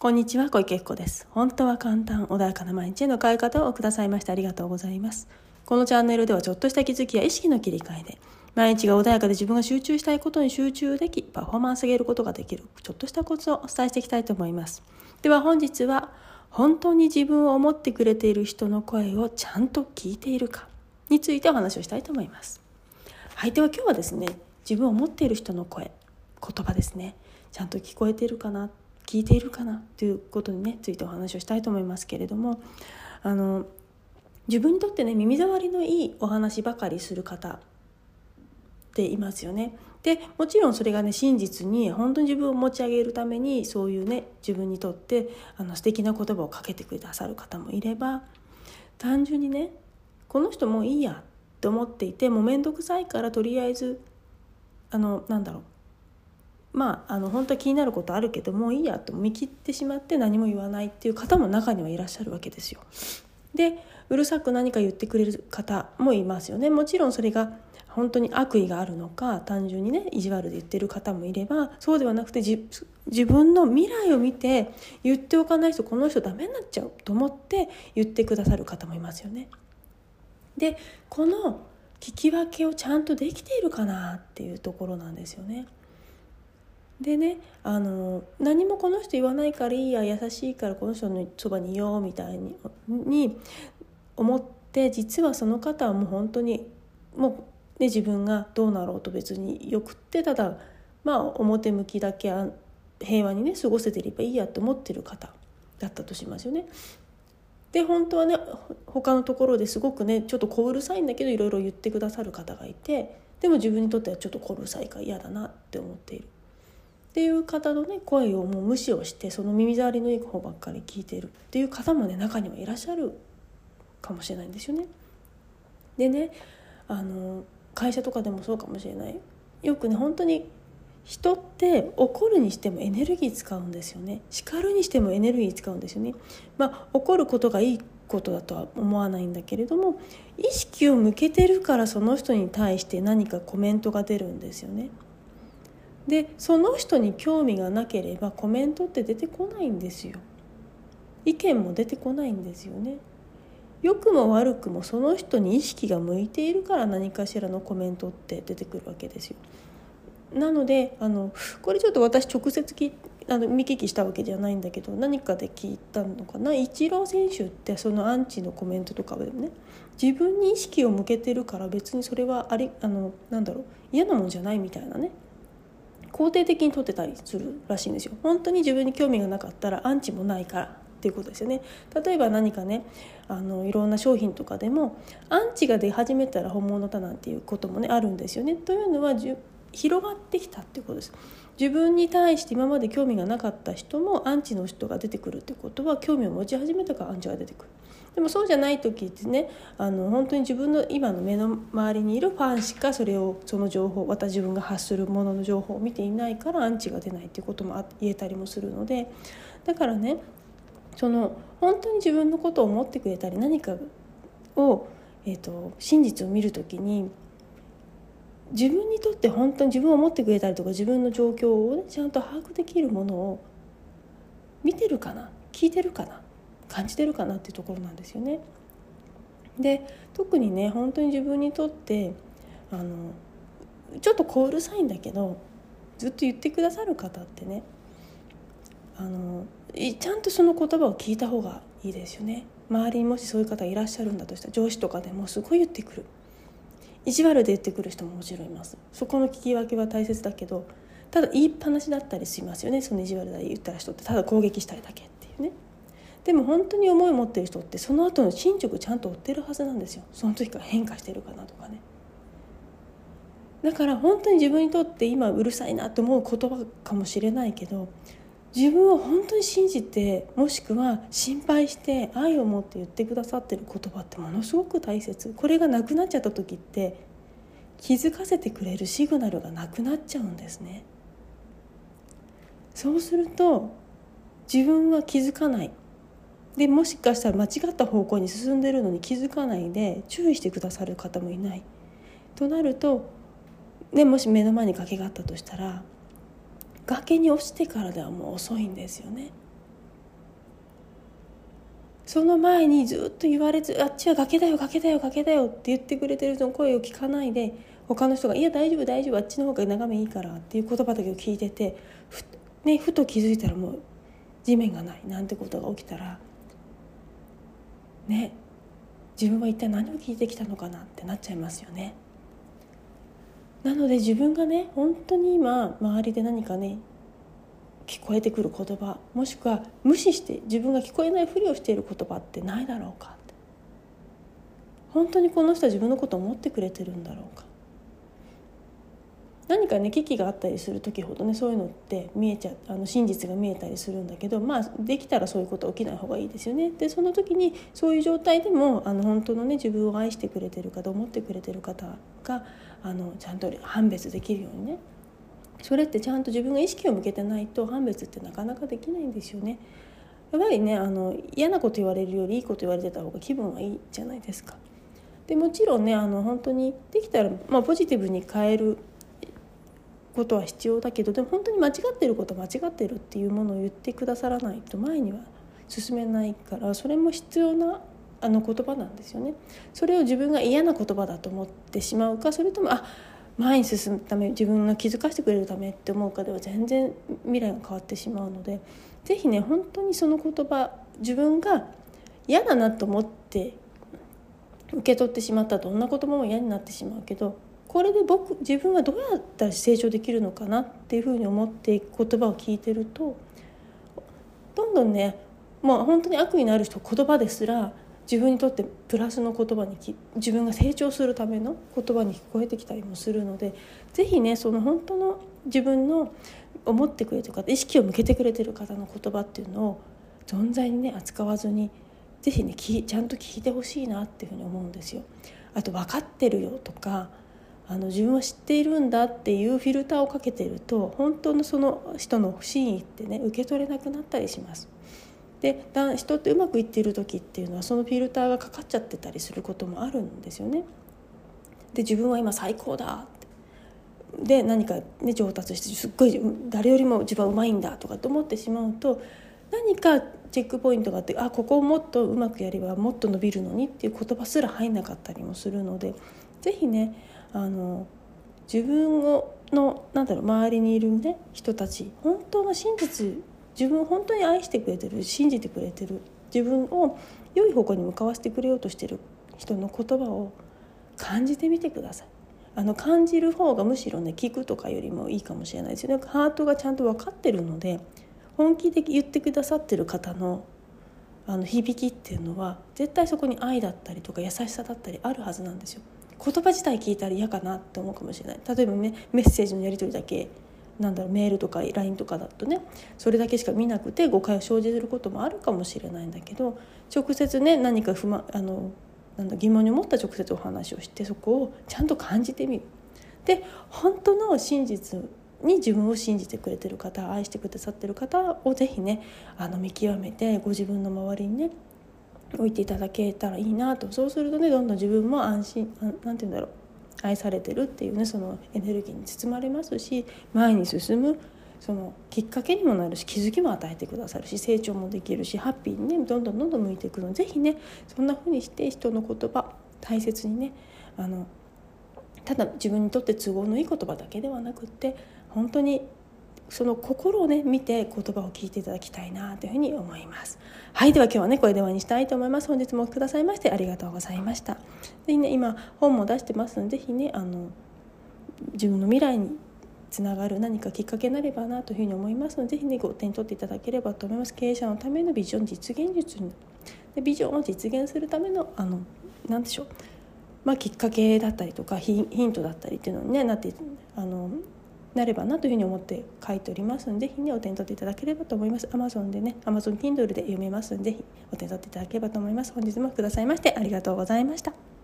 こんにちは、小池子です。本当は簡単、穏やかな毎日への変え方をくださいましてありがとうございます。このチャンネルではちょっとした気づきや意識の切り替えで、毎日が穏やかで自分が集中したいことに集中でき、パフォーマンス上げることができる、ちょっとしたコツをお伝えしていきたいと思います。では本日は、本当に自分を思ってくれている人の声をちゃんと聞いているかについてお話をしたいと思います。相手は今日はですね、自分を思っている人の声、言葉ですね、ちゃんと聞こえているかな聞いているかなということにねついてお話をしたいと思いますけれどもあの自分にとってね耳障りのいいお話ばかりする方っていますよね。でもちろんそれがね真実に本当に自分を持ち上げるためにそういうね自分にとってあの素敵な言葉をかけてくださる方もいれば単純にねこの人もういいやって思っていてもう面倒くさいからとりあえずあのなんだろうまあ、あの本当は気になることあるけどもういいやと見切ってしまって何も言わないっていう方も中にはいらっしゃるわけですよ。でうるさく何か言ってくれる方もいますよね。もちろんそれが本当に悪意があるのか単純にね意地悪で言ってる方もいればそうではなくて自分の未来を見て言っておかないとこの人ダメになっちゃうと思って言ってくださる方もいますよね。でこの聞き分けをちゃんとできているかなっていうところなんですよね。でねあの何もこの人言わないからいいや優しいからこの人のそばにいようみたいにに思って実はその方はもう本当にもう、ね、自分がどうなろうと別によくってただまあ表向きだけ平和にね過ごせていればいいやと思ってる方だったとしますよね。で本当はね他のところですごくねちょっと小うるさいんだけどいろいろ言ってくださる方がいてでも自分にとってはちょっと小うるさいから嫌だなって思っている。っていう方のね声をもう無視をしてその耳障りのいい方ばっかり聞いてるっていう方もね中にはいらっしゃるかもしれないんですよね。でねあの会社とかでもそうかもしれないよくね本当に人って怒るにしてもエネルギー使うんですよね叱るにしてもエネルギー使うんですよね。まあ怒ることがいいことだとは思わないんだけれども意識を向けてるからその人に対して何かコメントが出るんですよね。でその人に興味がなければコメントって出てこないんですよ。意見も出てこないんですよね。良くも悪くもその人に意識が向いているから何かしらのコメントって出てくるわけですよ。なのであのこれちょっと私直接きあの見聞きしたわけじゃないんだけど何かで聞いたのかな。イチロー選手ってそのアンチのコメントとかでもね自分に意識を向けてるから別にそれはありあのなんだろう嫌なもんじゃないみたいなね。肯定的に取ってたりするらしいんですよ。本当に自分に興味がなかったらアンチもないからっていうことですよね。例えば何かねあのいろんな商品とかでもアンチが出始めたら本物だなんていうこともねあるんですよね。というのは広がってきたっていうことです。自分に対して今まで興味がなかった人もアンチの人が出てくるってことは興味を持ち始めたからアンチが出てくる。でもそうじゃない時ってねあの本当に自分の今の目の周りにいるファンしかそれをその情報また自分が発するものの情報を見ていないからアンチが出ないっていうことも言えたりもするので。だからねその本当に自分のことを思ってくれたり何かを、えーと、真実を見る時に自分にとって本当に自分を思ってくれたりとか自分の状況を、ね、ちゃんと把握できるものを見てるかな？聞いてるかな？感じてるかなっていうところなんですよね。で特にね本当に自分にとってあのちょっと小うるさいんだけどずっと言ってくださる方ってねあのちゃんとその言葉を聞いた方がいいですよね。周りにもしそういう方いらっしゃるんだとしたら上司とかでもすごい言ってくる。意地悪で言ってくる人ももちろんいます。そこの聞き分けは大切だけどただ言いっぱなしだったりしますよね。その意地悪で言った人ってただ攻撃したいだけっていうね。でも本当に思い持ってる人ってその後の進捗ちゃんと追ってるはずなんですよ。その時から変化してるかなとかね。だから本当に自分にとって今うるさいなと思う言葉かもしれないけど自分を本当に信じてもしくは心配して愛を持って言ってくださってる言葉ってものすごく大切。これがなくなっちゃった時って気づかせてくれるシグナルがなくなっちゃうんですね。そうすると自分は気づかない。でもしかしたら間違った方向に進んでるのに気づかないで注意してくださる方もいない。となると、ね、もし目の前に崖があったとしたら崖に落ちてからではもう遅いんですよねその前にずっと言われず「あっちは崖だよ崖だよ崖だよ」って言ってくれてる人の声を聞かないで他の人が「いや大丈夫大丈夫あっちの方が眺めいいから」っていう言葉だけを聞いててふ,、ね、ふと気づいたらもう地面がないなんてことが起きたらね自分は一体何を聞いてきたのかなってなっちゃいますよね。なので自分がね本当に今周りで何かね聞こえてくる言葉もしくは無視して自分が聞こえないふりをしている言葉ってないだろうか本当にこの人は自分のことを思ってくれてるんだろうか何かね危機があったりする時ほどねそういうのって見えちゃあの真実が見えたりするんだけどまあできたらそういうこと起きない方がいいですよね。でその時にそういう状態でもあの本当のね自分を愛してくれてる方思ってくれてる方があのちゃんと判別できるようにねそれってちゃんと自分が意識を向けてないと判別ってなかなかできないんですよね。やっぱりねあの嫌なこと言われるよりいいこと言われてた方が気分はいいじゃないですか。でもちろんねあの本当にできたら、まあ、ポジティブに変えることは必要だけどでも本当に間違ってること間違ってるっていうものを言ってくださらないと前には進めないからそれも必要なあの言葉なんですよね。それを自分が嫌な言葉だと思ってしまうかそれともあ前に進むため自分が気づかせてくれるためって思うかでは全然未来が変わってしまうので是非ね本当にその言葉自分が嫌だなと思って受け取ってしまったどんな言葉も嫌になってしまうけどこれで僕自分はどうやったら成長できるのかなっていうふうに思っていく言葉を聞いてるとどんどんねもう本当に悪意のある人言葉ですら自分にとってプラスの言葉に自分が成長するための言葉に聞こえてきたりもするので是非ねその本当の自分の思ってくれてる方意識を向けてくれてる方の言葉っていうのを存在にね扱わずに是非ねちゃんと聞いてほしいなっていうふうに思うんですよ。あと分かってるよとかあの自分は知っているんだっていうフィルターをかけてると本当のその人の真意ってね受け取れなくなったりします。で人ってうまくいっている時っていうのはそのフィルターがかかっちゃってたりすることもあるんですよね。で自分は今最高だで何か、ね、上達してすっごい誰よりも自分はうまいんだとかと思ってしまうと何かチェックポイントがあってあここをもっとうまくやればもっと伸びるのにっていう言葉すら入んなかったりもするので是非ねあの自分をのなんだろう周りにいる、ね、人たち本当の真実自分を本当に愛してくれてる信じてくれてる自分を良い方向に向かわせてくれようとしてる人の言葉を感じてみてください。あの感じる方がむしろね聞くとかよりもいいかもしれないですよね。ハートがちゃんと分かってるので本気で言ってくださってる方のあの響きっていうのは絶対そこに愛だったりとか優しさだったりあるはずなんですよ。言葉自体聞いたら嫌かなって思うかもしれない例えばねメッセージのやり取りだけなんだろうメールとか LINE とかだとねそれだけしか見なくて誤解を生じることもあるかもしれないんだけど直接ね何か不満あのなんだ疑問に思った直接お話をしてそこをちゃんと感じてみる。で本当の真実に自分を信じてくれてる方愛してくださってる方を是非ねあの見極めてご自分の周りにね置いていただけたらいいなとそうするとねどんどん自分も安心なんて言うんだろう愛されてるっていうねそのエネルギーに包まれますし前に進むそのきっかけにもなるし気づきも与えてくださるし成長もできるしハッピーにねどんどんどんどん向いていくので是非ねそんな風にして人の言葉大切にねあのただ自分にとって都合のいい言葉だけではなくって本当にその心をね見て言葉を聞いていただきたいなというふうに思います。はいでは今日はねこれで終わりにしたいと思います。本日もお聞きくださいましてありがとうございました。ぜひね今本も出してますのでぜひねあの自分の未来につながる何かきっかけになればなというふうに思いますのでぜひねご手に取っていただければと思います。経営者のためのビジョン実現術でビジョンを実現するためのあの何でしょう。まあ、きっかけだったりとかヒントだったりっていうのに、ね、なってあのなればなというふうに思って書いておりますのでぜひねお手に取っていただければと思います。Amazon でね Amazon Kindle で読めますのでぜひお手に取っていただければと思います。本日もくださいましてありがとうございました。